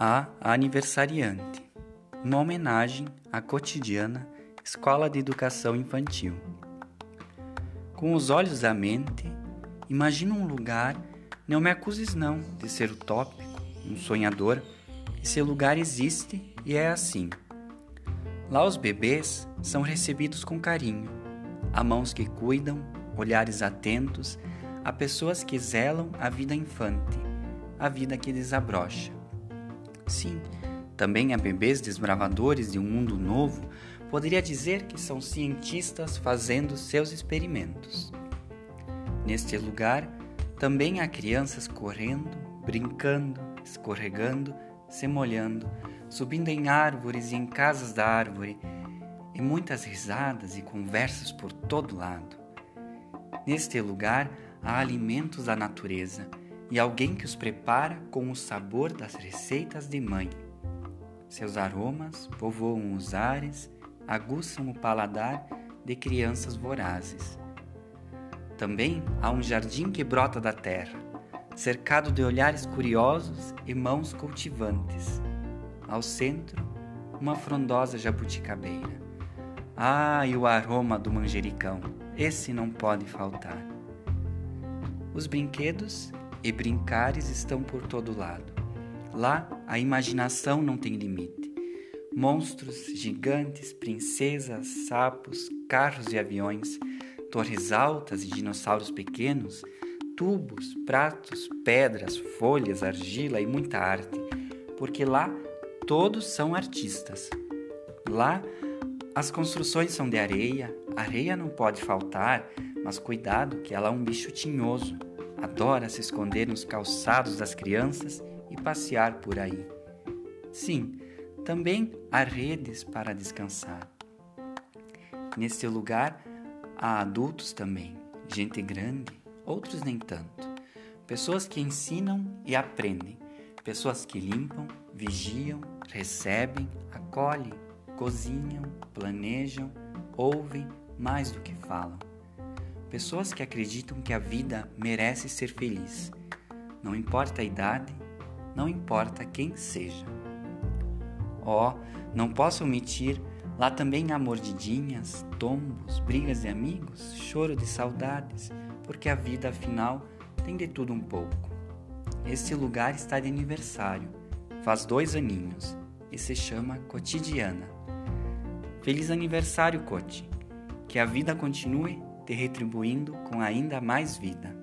a aniversariante, uma homenagem à cotidiana Escola de Educação Infantil. Com os olhos da mente, imagina um lugar, não me acuses não de ser utópico, um sonhador, esse lugar existe e é assim. Lá os bebês são recebidos com carinho, há mãos que cuidam, olhares atentos, há pessoas que zelam a vida infante, a vida que desabrocha. Sim, também há bebês desbravadores de um mundo novo, poderia dizer que são cientistas fazendo seus experimentos. Neste lugar, também há crianças correndo, brincando, escorregando, se molhando, subindo em árvores e em casas da árvore, e muitas risadas e conversas por todo lado. Neste lugar há alimentos da natureza e alguém que os prepara com o sabor das receitas de mãe. Seus aromas povoam os ares, aguçam o paladar de crianças vorazes. Também há um jardim que brota da terra, cercado de olhares curiosos e mãos cultivantes. Ao centro, uma frondosa jabuticabeira. Ah, e o aroma do manjericão, esse não pode faltar. Os brinquedos e brincares estão por todo lado. Lá a imaginação não tem limite. Monstros gigantes, princesas, sapos, carros e aviões, torres altas e dinossauros pequenos, tubos, pratos, pedras, folhas, argila e muita arte, porque lá todos são artistas. Lá as construções são de areia, areia não pode faltar, mas cuidado que ela é um bicho tinhoso adora se esconder nos calçados das crianças e passear por aí. Sim, também há redes para descansar. Neste lugar há adultos também, gente grande, outros nem tanto. Pessoas que ensinam e aprendem, pessoas que limpam, vigiam, recebem, acolhem, cozinham, planejam, ouvem mais do que falam. Pessoas que acreditam que a vida merece ser feliz. Não importa a idade, não importa quem seja. Oh, não posso omitir, lá também há mordidinhas, tombos, brigas de amigos, choro de saudades, porque a vida afinal tem de tudo um pouco. Este lugar está de aniversário, faz dois aninhos e se chama Cotidiana. Feliz aniversário, Coti! Que a vida continue te retribuindo com ainda mais vida.